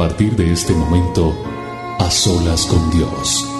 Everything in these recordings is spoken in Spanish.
Partir de este momento, a solas con Dios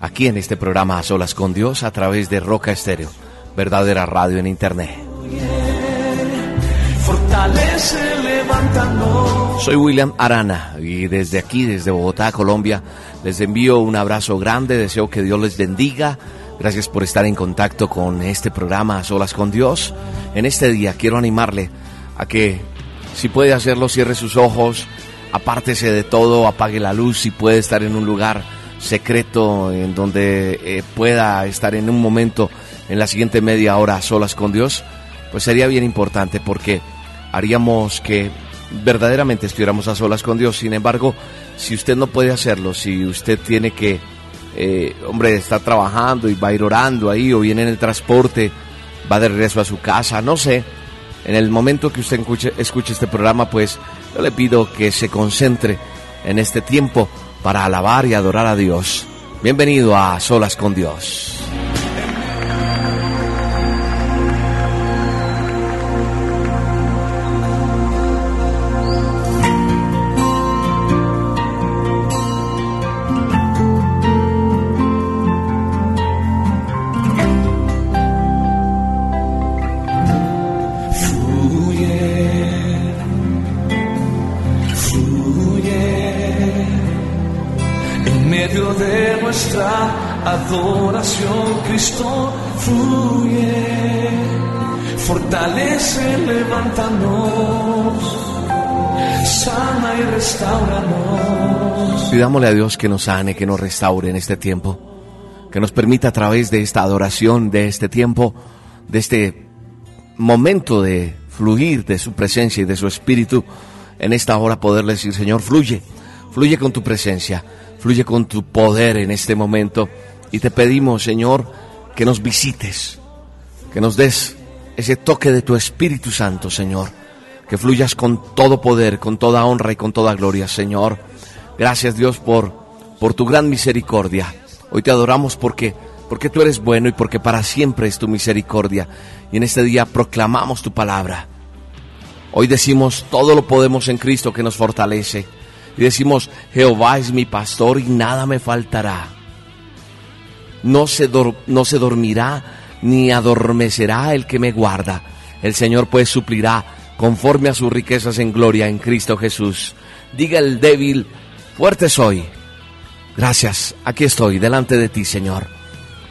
aquí en este programa A Solas con Dios a través de Roca Estéreo, verdadera radio en internet. Soy William Arana y desde aquí, desde Bogotá, Colombia, les envío un abrazo grande, deseo que Dios les bendiga. Gracias por estar en contacto con este programa A Solas con Dios. En este día quiero animarle a que si puede hacerlo, cierre sus ojos, apártese de todo, apague la luz, si puede estar en un lugar secreto en donde eh, pueda estar en un momento en la siguiente media hora a solas con Dios, pues sería bien importante porque haríamos que verdaderamente estuviéramos a solas con Dios. Sin embargo, si usted no puede hacerlo, si usted tiene que, eh, hombre, está trabajando y va a ir orando ahí o viene en el transporte, va de regreso a su casa, no sé, en el momento que usted escuche, escuche este programa, pues le pido que se concentre en este tiempo para alabar y adorar a Dios. Bienvenido a Solas con Dios. Fluye, fortalece, levántanos, sana y restauranos. Pidámosle a Dios que nos sane, que nos restaure en este tiempo, que nos permita a través de esta adoración, de este tiempo, de este momento de fluir de su presencia y de su espíritu, en esta hora poderle decir, Señor, fluye, fluye con tu presencia, fluye con tu poder en este momento y te pedimos, Señor, que nos visites, que nos des ese toque de tu Espíritu Santo, Señor. Que fluyas con todo poder, con toda honra y con toda gloria, Señor. Gracias, Dios, por, por tu gran misericordia. Hoy te adoramos porque, porque tú eres bueno y porque para siempre es tu misericordia. Y en este día proclamamos tu palabra. Hoy decimos, todo lo podemos en Cristo que nos fortalece. Y decimos, Jehová es mi pastor y nada me faltará no se, no se dormirá ni adormecerá el que me guarda. El Señor pues suplirá conforme a sus riquezas en gloria en Cristo Jesús. Diga el débil, fuerte soy. Gracias, aquí estoy delante de ti, Señor,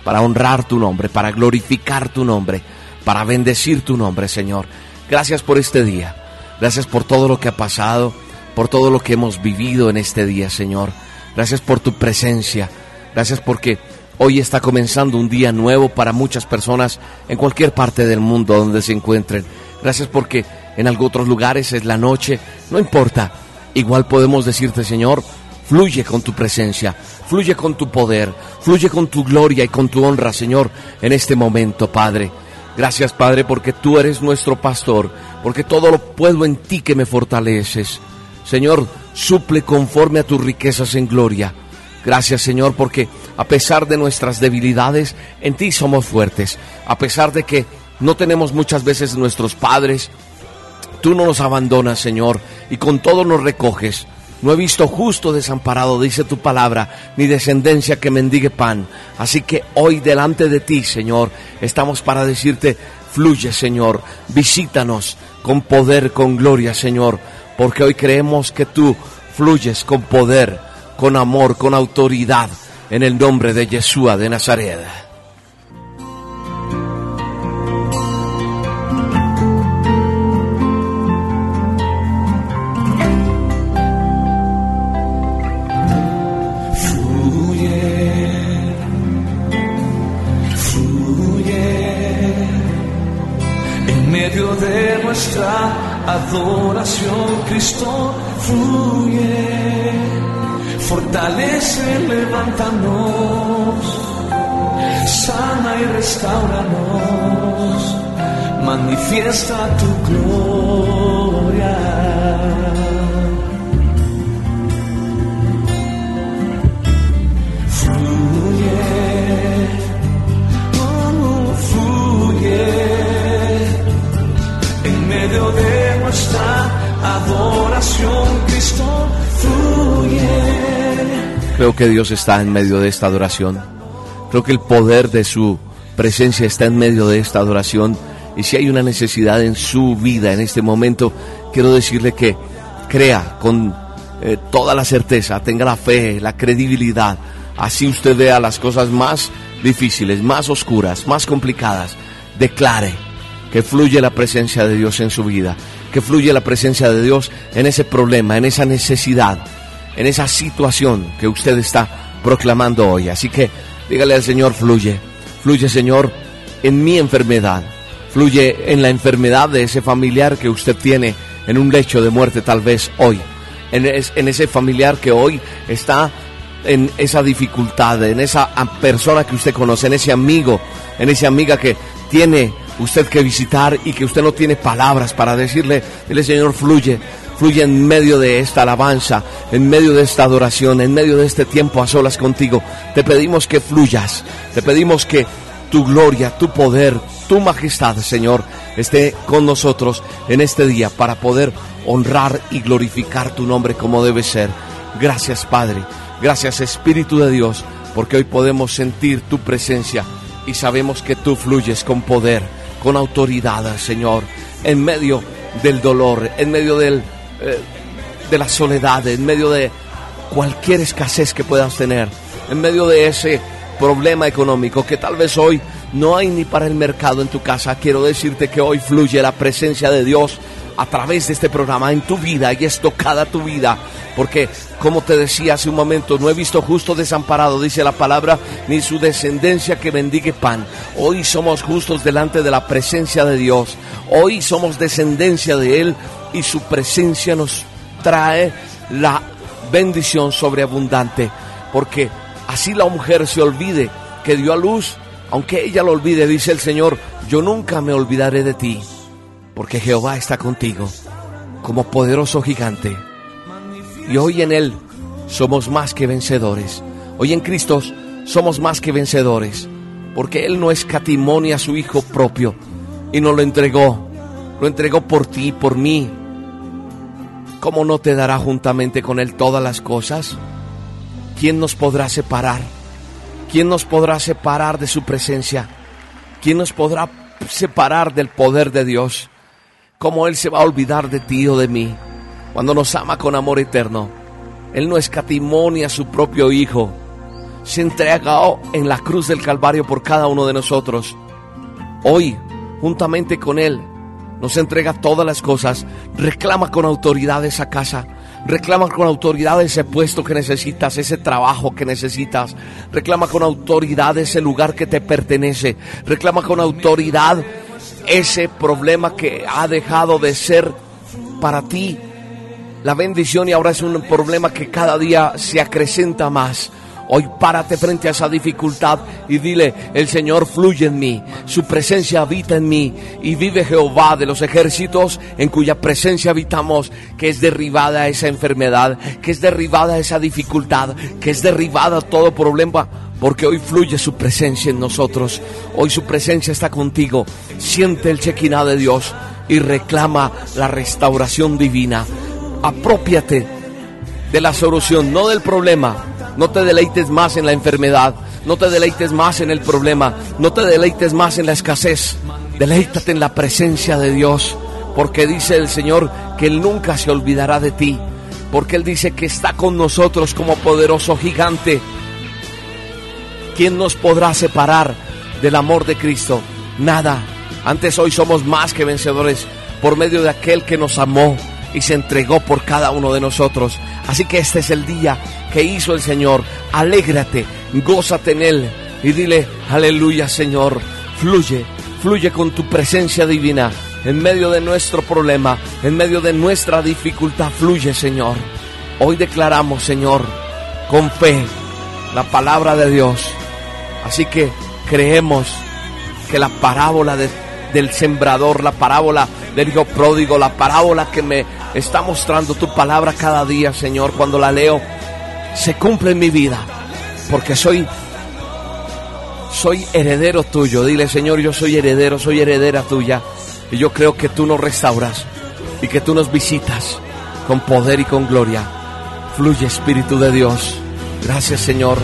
para honrar tu nombre, para glorificar tu nombre, para bendecir tu nombre, Señor. Gracias por este día. Gracias por todo lo que ha pasado, por todo lo que hemos vivido en este día, Señor. Gracias por tu presencia. Gracias porque Hoy está comenzando un día nuevo para muchas personas en cualquier parte del mundo donde se encuentren. Gracias porque en algunos otros lugares es la noche. No importa. Igual podemos decirte, Señor, Fluye con tu presencia, fluye con tu poder, fluye con tu gloria y con tu honra, Señor, en este momento, Padre. Gracias, Padre, porque tú eres nuestro pastor, porque todo lo puedo en ti que me fortaleces. Señor, suple conforme a tus riquezas en gloria. Gracias, Señor, porque a pesar de nuestras debilidades, en ti somos fuertes. A pesar de que no tenemos muchas veces nuestros padres, tú no nos abandonas, Señor, y con todo nos recoges. No he visto justo desamparado, dice tu palabra, ni descendencia que mendigue pan. Así que hoy delante de ti, Señor, estamos para decirte, fluye, Señor, visítanos con poder, con gloria, Señor, porque hoy creemos que tú fluyes con poder, con amor, con autoridad, en el nombre de Yeshua de Nazaret. adoración, Cristo fluye, fortalece, levántanos, sana y restauranos, manifiesta tu gloria. Creo que Dios está en medio de esta adoración. Creo que el poder de su presencia está en medio de esta adoración. Y si hay una necesidad en su vida en este momento, quiero decirle que crea con eh, toda la certeza, tenga la fe, la credibilidad. Así usted vea las cosas más difíciles, más oscuras, más complicadas. Declare que fluye la presencia de Dios en su vida que fluye la presencia de Dios en ese problema, en esa necesidad, en esa situación que usted está proclamando hoy. Así que dígale al Señor, fluye, fluye Señor en mi enfermedad, fluye en la enfermedad de ese familiar que usted tiene en un lecho de muerte tal vez hoy, en, ese familiar que hoy está en esa dificultad, en esa persona que usted conoce, en ese amigo, en esa amiga que tiene usted que visitar y que usted no tiene palabras para decirle, el Señor, fluye, fluye en medio de esta alabanza, en medio de esta adoración, en medio de este tiempo a solas contigo. Te pedimos que fluyas, te pedimos que tu gloria, tu poder, tu majestad, Señor, esté con nosotros en este día para poder honrar y glorificar tu nombre como debe ser. Gracias, Padre. Gracias, Espíritu de Dios, porque hoy podemos sentir tu presencia y sabemos que tú fluyes con poder con autoridad, Señor, en medio del dolor, en medio del, eh, de la soledad, en medio de cualquier escasez que puedas tener, en medio de ese problema económico que tal vez hoy no hay ni para el mercado en tu casa. Quiero decirte que hoy fluye la presencia de Dios a través de este programa en tu vida y es tocada tu vida. Porque, como te decía hace un momento, no he visto justo desamparado, dice la palabra, ni su descendencia que bendigue pan. Hoy somos justos delante de la presencia de Dios. Hoy somos descendencia de Él y su presencia nos trae la bendición sobreabundante. Porque así la mujer se olvide que dio a luz, aunque ella lo olvide, dice el Señor, yo nunca me olvidaré de ti porque Jehová está contigo como poderoso gigante. Y hoy en Él somos más que vencedores. Hoy en Cristo somos más que vencedores, porque Él no escatimonia a su Hijo propio y nos lo entregó. Lo entregó por ti, por mí. ¿Cómo no te dará juntamente con Él todas las cosas? ¿Quién nos podrá separar? ¿Quién nos podrá separar de su presencia? ¿Quién nos podrá separar del poder de Dios? ¿Cómo Él se va a olvidar de ti o de mí cuando nos ama con amor eterno? Él no escatimonia a su propio Hijo. Se entregó en la cruz del Calvario por cada uno de nosotros. Hoy, juntamente con Él, nos entrega todas las cosas. Reclama con autoridad esa casa. Reclama con autoridad ese puesto que necesitas, ese trabajo que necesitas. Reclama con autoridad ese lugar que te pertenece. Reclama con autoridad ese problema que ha dejado de ser para ti la bendición y ahora es un problema que cada día se acrecenta más. Hoy párate frente a esa dificultad y dile, el Señor fluye en mí, su presencia habita en mí y vive Jehová de los ejércitos en cuya presencia habitamos, que es derribada esa enfermedad, que es derribada esa dificultad, que es derribada todo problema, porque hoy fluye su presencia en nosotros, hoy su presencia está contigo, siente el chequiná de Dios y reclama la restauración divina, apropiate de la solución, no del problema no te deleites más en la enfermedad. No te deleites más en el problema. No te deleites más en la escasez. Deleítate en la presencia de Dios. Porque dice el Señor que Él nunca se olvidará de ti. Porque Él dice que está con nosotros como poderoso gigante. ¿Quién nos podrá separar del amor de Cristo? Nada. Antes hoy somos más que vencedores por medio de aquel que nos amó y se entregó por cada uno de nosotros. Así que este es el día que hizo el Señor. Alégrate, gózate en Él y dile, aleluya Señor, fluye, fluye con tu presencia divina en medio de nuestro problema, en medio de nuestra dificultad, fluye Señor. Hoy declaramos, Señor, con fe, la palabra de Dios. Así que creemos que la parábola del sembrador, la parábola del hijo pródigo, la parábola que me está mostrando tu palabra cada día, Señor, cuando la leo, se cumple en mi vida, porque soy soy heredero tuyo. Dile, Señor, yo soy heredero, soy heredera tuya. Y yo creo que tú nos restauras y que tú nos visitas con poder y con gloria. Fluye Espíritu de Dios. Gracias, Señor.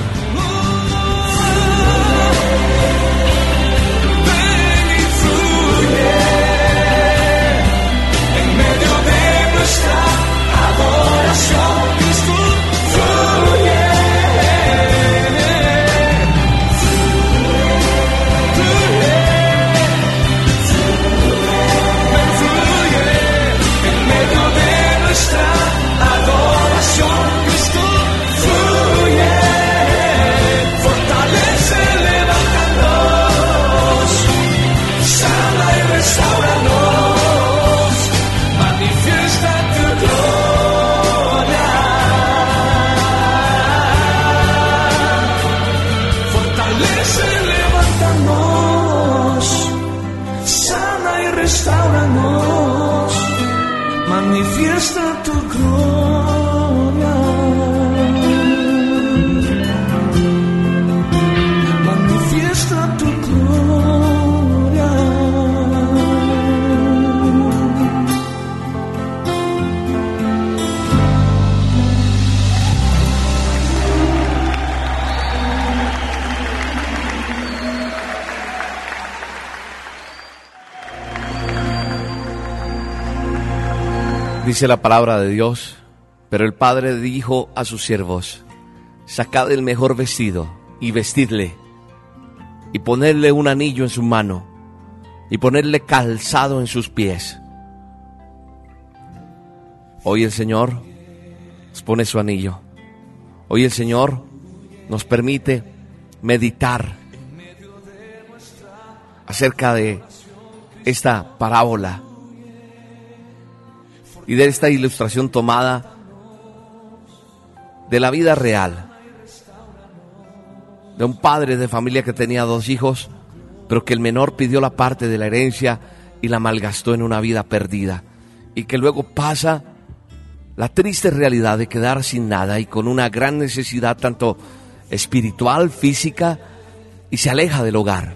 Dice la palabra de Dios, pero el padre dijo a sus siervos, sacad el mejor vestido y vestidle, y ponerle un anillo en su mano, y ponerle calzado en sus pies. Hoy el Señor nos pone su anillo. Hoy el Señor nos permite meditar acerca de esta parábola y de esta ilustración tomada de la vida real, de un padre de familia que tenía dos hijos, pero que el menor pidió la parte de la herencia y la malgastó en una vida perdida, y que luego pasa la triste realidad de quedar sin nada y con una gran necesidad tanto espiritual, física, y se aleja del hogar,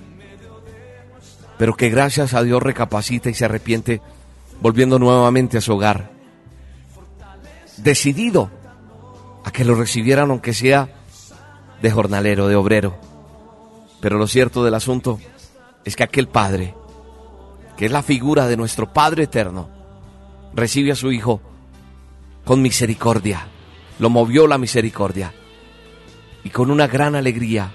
pero que gracias a Dios recapacita y se arrepiente volviendo nuevamente a su hogar, decidido a que lo recibieran aunque sea de jornalero, de obrero. Pero lo cierto del asunto es que aquel Padre, que es la figura de nuestro Padre eterno, recibe a su Hijo con misericordia, lo movió la misericordia y con una gran alegría,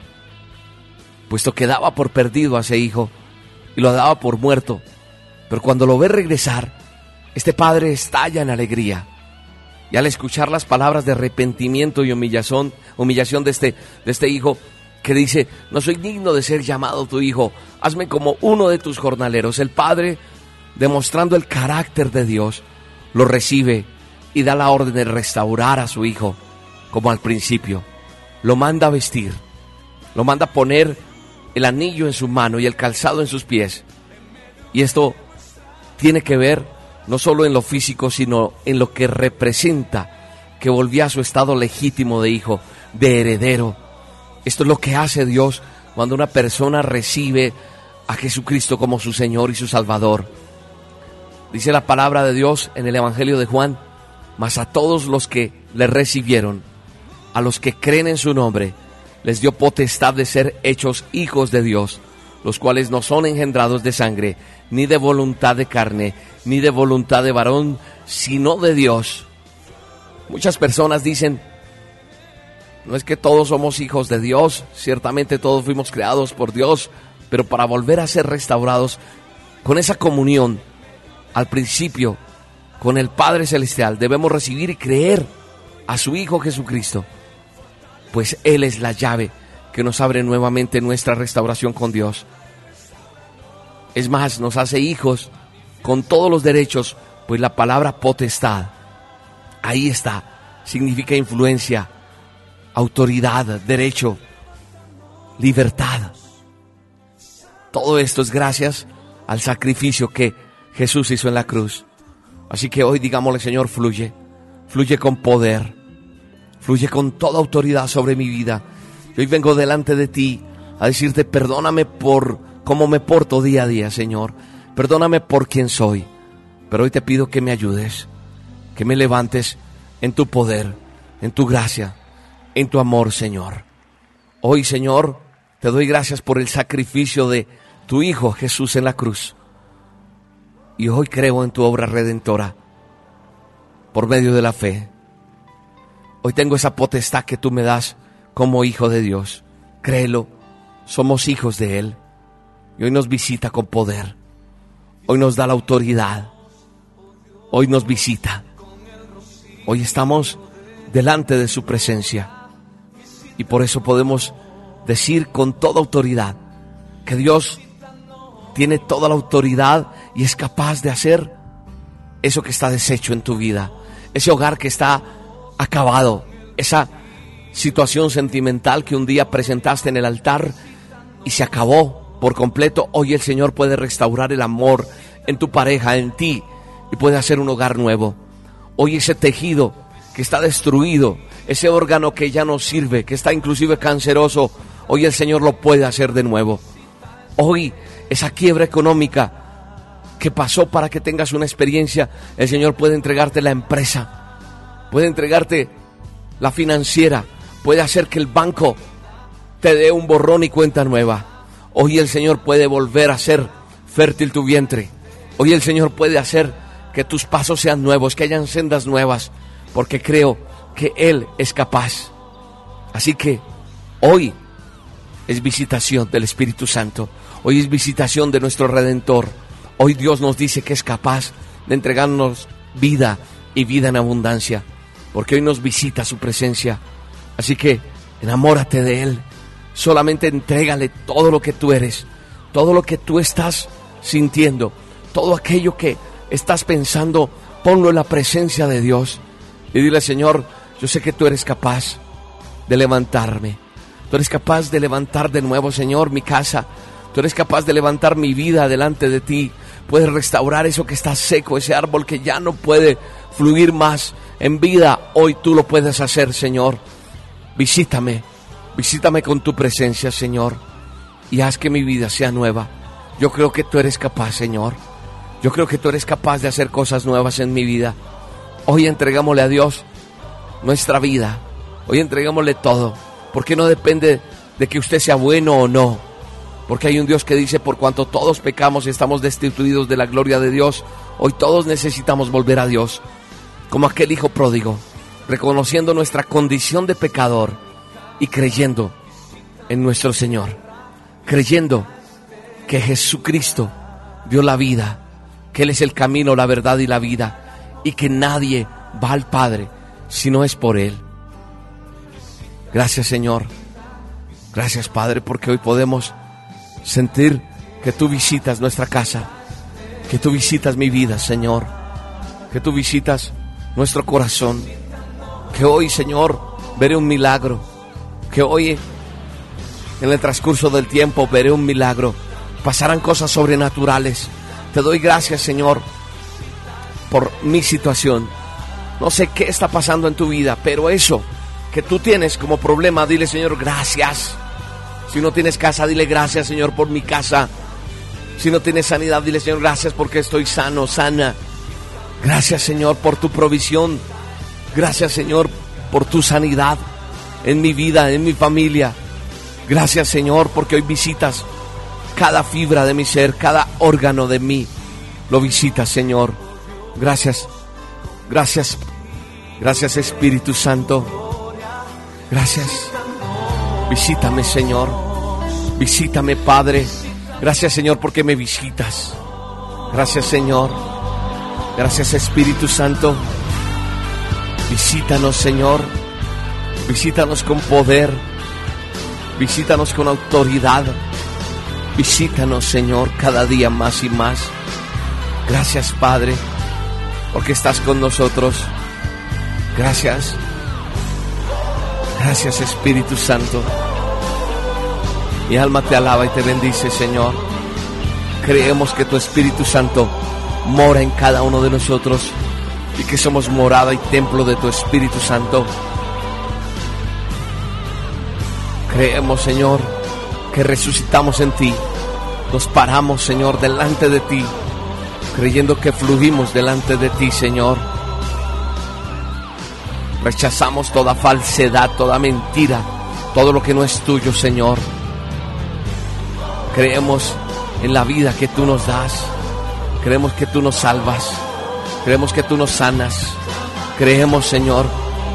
puesto que daba por perdido a ese Hijo y lo daba por muerto pero cuando lo ve regresar, este padre estalla en alegría. Y al escuchar las palabras de arrepentimiento y humillación, humillación de este, de este hijo, que dice, no soy digno de ser llamado tu hijo, hazme como uno de tus jornaleros. El padre, demostrando el carácter de Dios, lo recibe y da la orden de restaurar a su hijo como al principio. Lo manda a vestir, lo manda a poner el anillo en su mano y el calzado en sus pies. Y esto tiene que ver no solo en lo físico, sino en lo que representa que volvía a su estado legítimo de hijo, de heredero. Esto es lo que hace Dios cuando una persona recibe a Jesucristo como su Señor y su Salvador. Dice la palabra de Dios en el Evangelio de Juan, mas a todos los que le recibieron, a los que creen en su nombre, les dio potestad de ser hechos hijos de Dios, los cuales no son engendrados de sangre, ni de voluntad de carne, ni de voluntad de varón, sino de Dios. Muchas personas dicen, no es que todos somos hijos de Dios, ciertamente todos fuimos creados por Dios, pero para volver a ser restaurados con esa comunión al principio con el Padre Celestial, debemos recibir y creer a su Hijo Jesucristo, pues Él es la llave que nos abre nuevamente nuestra restauración con Dios. Es más, nos hace hijos con todos los derechos, pues la palabra potestad, ahí está, significa influencia, autoridad, derecho, libertad. Todo esto es gracias al sacrificio que Jesús hizo en la cruz. Así que hoy digámosle, Señor, fluye, fluye con poder, fluye con toda autoridad sobre mi vida. hoy vengo delante de ti a decirte, perdóname por cómo me porto día a día, Señor. Perdóname por quien soy. Pero hoy te pido que me ayudes, que me levantes en tu poder, en tu gracia, en tu amor, Señor. Hoy, Señor, te doy gracias por el sacrificio de tu Hijo Jesús en la cruz. Y hoy creo en tu obra redentora por medio de la fe. Hoy tengo esa potestad que tú me das como hijo de Dios. Créelo, somos hijos de Él. Y hoy nos visita con poder. Hoy nos da la autoridad. Hoy nos visita. Hoy estamos delante de su presencia. Y por eso podemos decir con toda autoridad que Dios tiene toda la autoridad y es capaz de hacer eso que está deshecho en tu vida, ese hogar que está acabado, esa situación sentimental que un día presentaste en el altar y se acabó por completo. Hoy el Señor puede restaurar el amor en tu pareja, en ti, y puede hacer un hogar nuevo. Hoy ese tejido que está destruido, ese órgano que ya no sirve, que está inclusive canceroso, hoy el Señor lo puede hacer de nuevo. Hoy esa quiebra económica que pasó para que tengas una experiencia, el Señor puede entregarte la empresa, puede entregarte la financiera, puede hacer que el banco te dé un borrón y cuenta nueva. Hoy el Señor puede volver a ser fértil tu vientre. Hoy el Señor puede hacer que tus pasos sean nuevos, que hayan sendas nuevas, porque creo que Él es capaz. Así que hoy es visitación del Espíritu Santo. Hoy es visitación de nuestro Redentor. Hoy Dios nos dice que es capaz de entregarnos vida y vida en abundancia, porque hoy nos visita su presencia. Así que enamórate de Él. Solamente entrégale todo lo que tú eres, todo lo que tú estás sintiendo, todo aquello que estás pensando, ponlo en la presencia de Dios. Y dile, Señor, yo sé que tú eres capaz de levantarme. Tú eres capaz de levantar de nuevo, Señor, mi casa. Tú eres capaz de levantar mi vida delante de ti. Puedes restaurar eso que está seco, ese árbol que ya no puede fluir más en vida. Hoy tú lo puedes hacer, Señor. Visítame, visítame con tu presencia, Señor, y haz que mi vida sea nueva. Yo creo que tú eres capaz, Señor. Yo creo que tú eres capaz de hacer cosas nuevas en mi vida. Hoy entregámosle a Dios nuestra vida. Hoy entregámosle todo. Porque no depende de que usted sea bueno o no porque hay un Dios que dice, por cuanto todos pecamos y estamos destituidos de la gloria de Dios, hoy todos necesitamos volver a Dios, como aquel hijo pródigo, reconociendo nuestra condición de pecador y creyendo en nuestro Señor, creyendo que Jesucristo dio la vida, que Él es el camino, la verdad y la vida, y que nadie va al Padre si no es por Él. Gracias Señor, gracias Padre, porque hoy podemos sentir que tú visitas nuestra casa, que tú visitas mi vida, Señor, que tú visitas nuestro corazón. Que hoy, Señor, veré un milagro. Que hoy, en el transcurso del tiempo, veré un milagro. Pasarán cosas sobrenaturales. Te doy gracias, Señor, por mi situación. No sé qué está pasando en tu vida, pero eso que tú tienes como problema, dile, Señor, gracias. Si no tienes casa, dile gracias, Señor, por mi casa. Si no tienes sanidad, dile, Señor, gracias porque estoy sano, sana. Gracias, Señor, por tu provisión. Gracias, Señor, por tu sanidad en mi vida, en mi familia. Gracias, Señor, porque hoy visitas cada fibra de mi ser, cada órgano de mí. Lo visitas, Señor. Gracias. Gracias. Gracias, Espíritu Santo. Gracias. Visítame, Señor. Visítame, Padre. Gracias, Señor, porque me visitas. Gracias, Señor. Gracias, Espíritu Santo. Visítanos, Señor. Visítanos con poder. Visítanos con autoridad. Visítanos, Señor, cada día más y más. Gracias, Padre, porque estás con nosotros. Gracias. Gracias, Espíritu Santo. Mi alma te alaba y te bendice, Señor. Creemos que tu Espíritu Santo mora en cada uno de nosotros y que somos morada y templo de tu Espíritu Santo. Creemos, Señor, que resucitamos en ti. Nos paramos, Señor, delante de ti, creyendo que fluimos delante de ti, Señor. Rechazamos toda falsedad, toda mentira, todo lo que no es tuyo, Señor. Creemos en la vida que tú nos das. Creemos que tú nos salvas. Creemos que tú nos sanas. Creemos, Señor,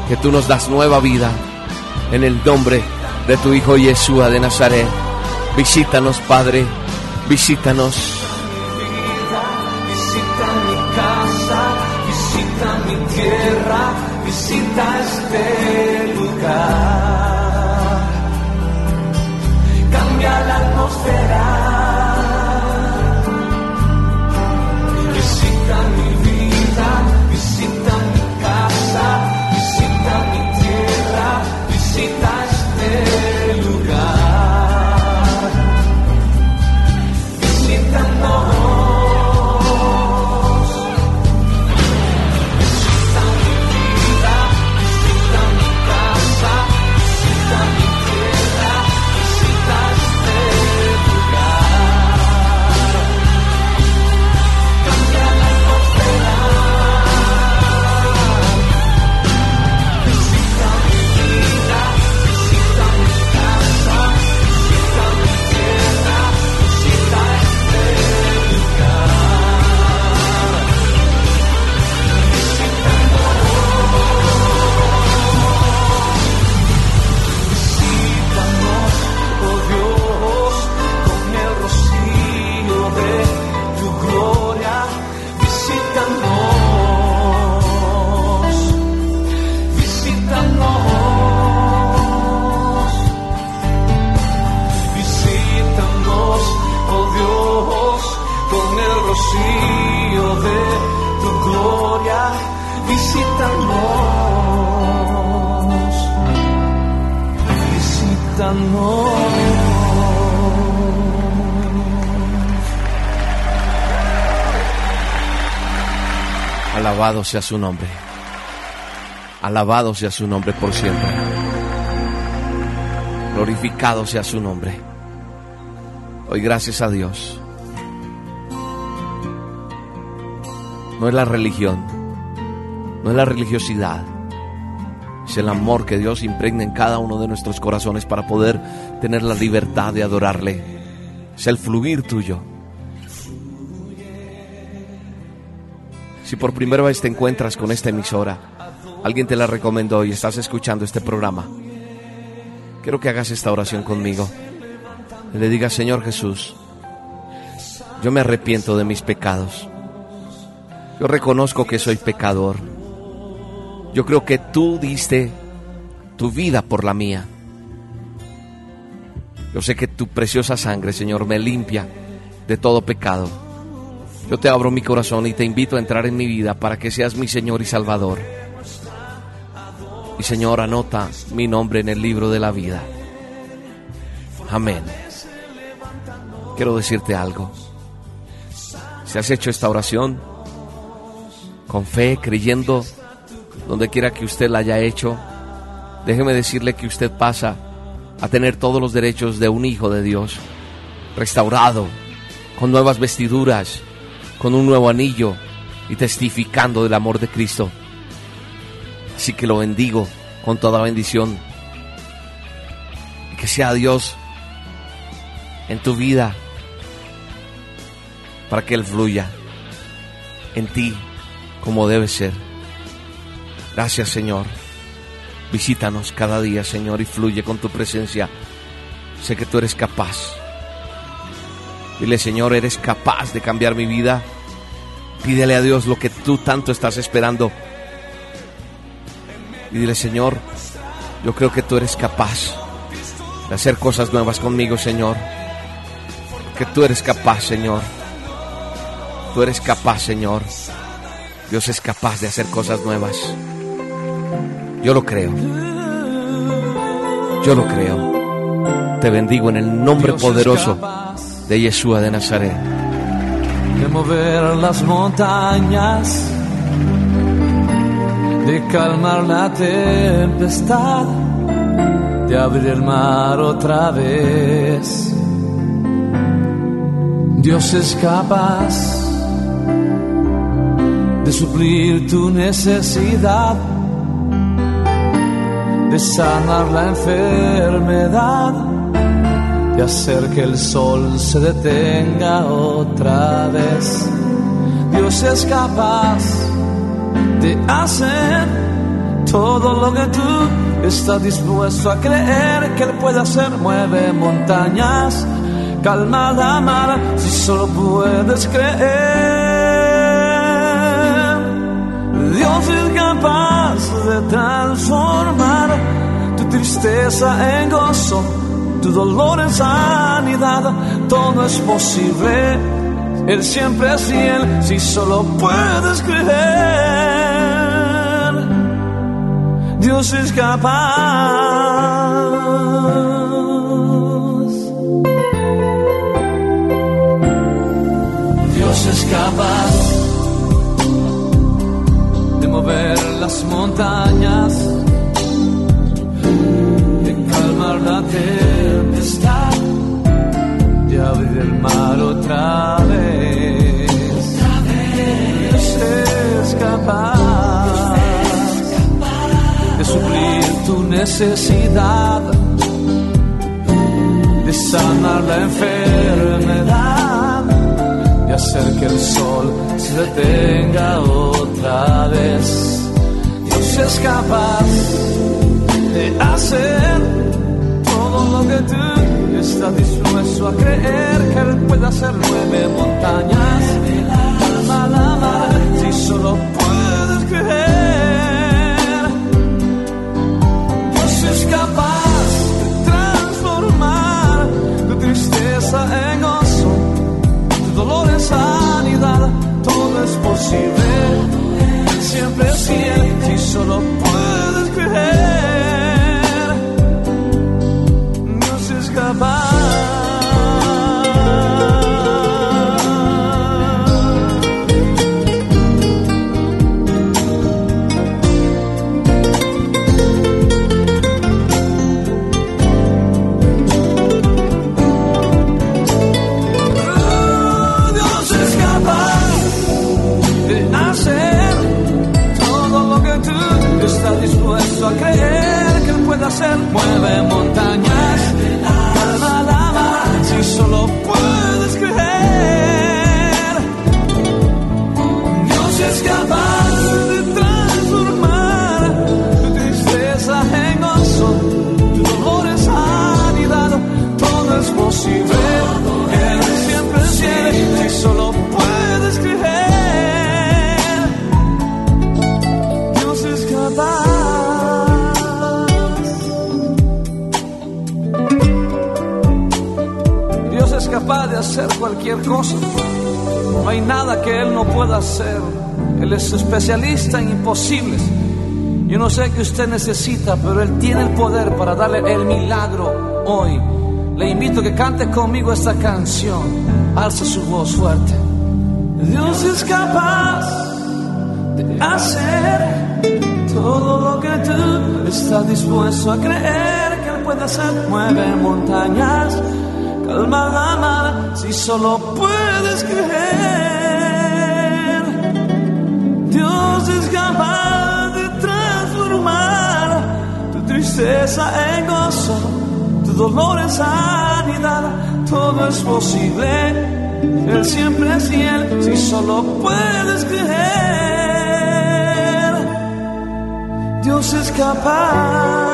que tú nos das nueva vida. En el nombre de tu Hijo Yeshua de Nazaret. Visítanos, Padre. Visítanos. Visita mi casa, visita mi tierra, visita este lugar. Cambia la atmósfera. Alabado sea su nombre. Alabado sea su nombre por siempre. Glorificado sea su nombre. Hoy gracias a Dios. No es la religión, no es la religiosidad, es el amor que Dios impregna en cada uno de nuestros corazones para poder tener la libertad de adorarle. Es el fluir tuyo. Si por primera vez te encuentras con esta emisora, alguien te la recomendó y estás escuchando este programa, quiero que hagas esta oración conmigo. Y le digas, Señor Jesús, yo me arrepiento de mis pecados. Yo reconozco que soy pecador. Yo creo que tú diste tu vida por la mía. Yo sé que tu preciosa sangre, Señor, me limpia de todo pecado. Yo te abro mi corazón y te invito a entrar en mi vida para que seas mi Señor y Salvador. Y Señor, anota mi nombre en el libro de la vida. Amén. Quiero decirte algo. Si has hecho esta oración con fe, creyendo, donde quiera que usted la haya hecho, déjeme decirle que usted pasa a tener todos los derechos de un hijo de Dios, restaurado, con nuevas vestiduras, con un nuevo anillo y testificando del amor de Cristo. Así que lo bendigo con toda bendición. Y que sea Dios en tu vida para que Él fluya en ti como debe ser. Gracias Señor. Visítanos cada día Señor y fluye con tu presencia. Sé que tú eres capaz. Dile Señor, eres capaz de cambiar mi vida. Pídele a Dios lo que tú tanto estás esperando. Y dile Señor, yo creo que tú eres capaz de hacer cosas nuevas conmigo Señor. Que tú eres capaz Señor. Tú eres capaz Señor. Dios es capaz de hacer cosas nuevas. Yo lo creo. Yo lo creo. Te bendigo en el nombre poderoso de Yeshua de Nazaret. de mover las montañas, de calmar la tempestad, de abrir el mar otra vez. Dios es capaz de suplir tu necesidad, de sanar la enfermedad de hacer que el sol se detenga otra vez. Dios es capaz de hacer todo lo que tú estás dispuesto a creer que Él puede hacer. Mueve montañas, calma la mar, si solo puedes creer. Dios es capaz de transformar tu tristeza en gozo tu dolor en sanidad, todo es posible. Él siempre es fiel si solo puedes creer. Dios es capaz. Dios es capaz de mover las montañas de calmar la tempestad, de abrir el mar otra vez. Dios es capaz de suplir tu necesidad, de sanar la enfermedad, de hacer que el sol se detenga otra vez. Dios es capaz de hacer todo lo que tú estás dispuesto a creer que Él puede hacer nueve montañas. La mar, si solo puedes creer. Dios es capaz de transformar tu tristeza en gozo, tu dolor en sanidad. Todo es posible. Siempre es fiel, si solo puedes creer. Capaz de hacer cualquier cosa. No hay nada que Él no pueda hacer. Él es especialista en imposibles. Yo no sé qué usted necesita, pero Él tiene el poder para darle el milagro hoy. Le invito a que cante conmigo esta canción. Alza su voz fuerte. Dios es capaz de hacer todo lo que tú estás dispuesto a creer que Él puede hacer. Mueve montañas, calma mar, si solo puedes creer. Dios es capaz de transformar tu tristeza en gozo, tu dolor en sanidad. Todo es posible. Él siempre es fiel si solo puedes creer. Dios es capaz.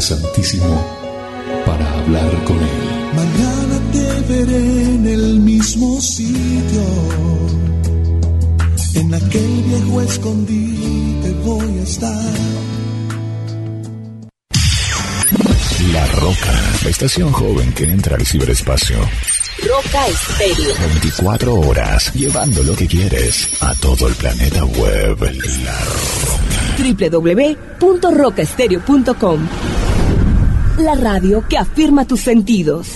Lugar santísimo para hablar con Él. Mañana te veré en el mismo sitio, en aquel viejo escondite voy a estar. La Roca, la estación joven que entra al ciberespacio. Roca Estéreo. 24 horas, llevando lo que quieres a todo el planeta web. La www.rocaestereo.com La radio que afirma tus sentidos.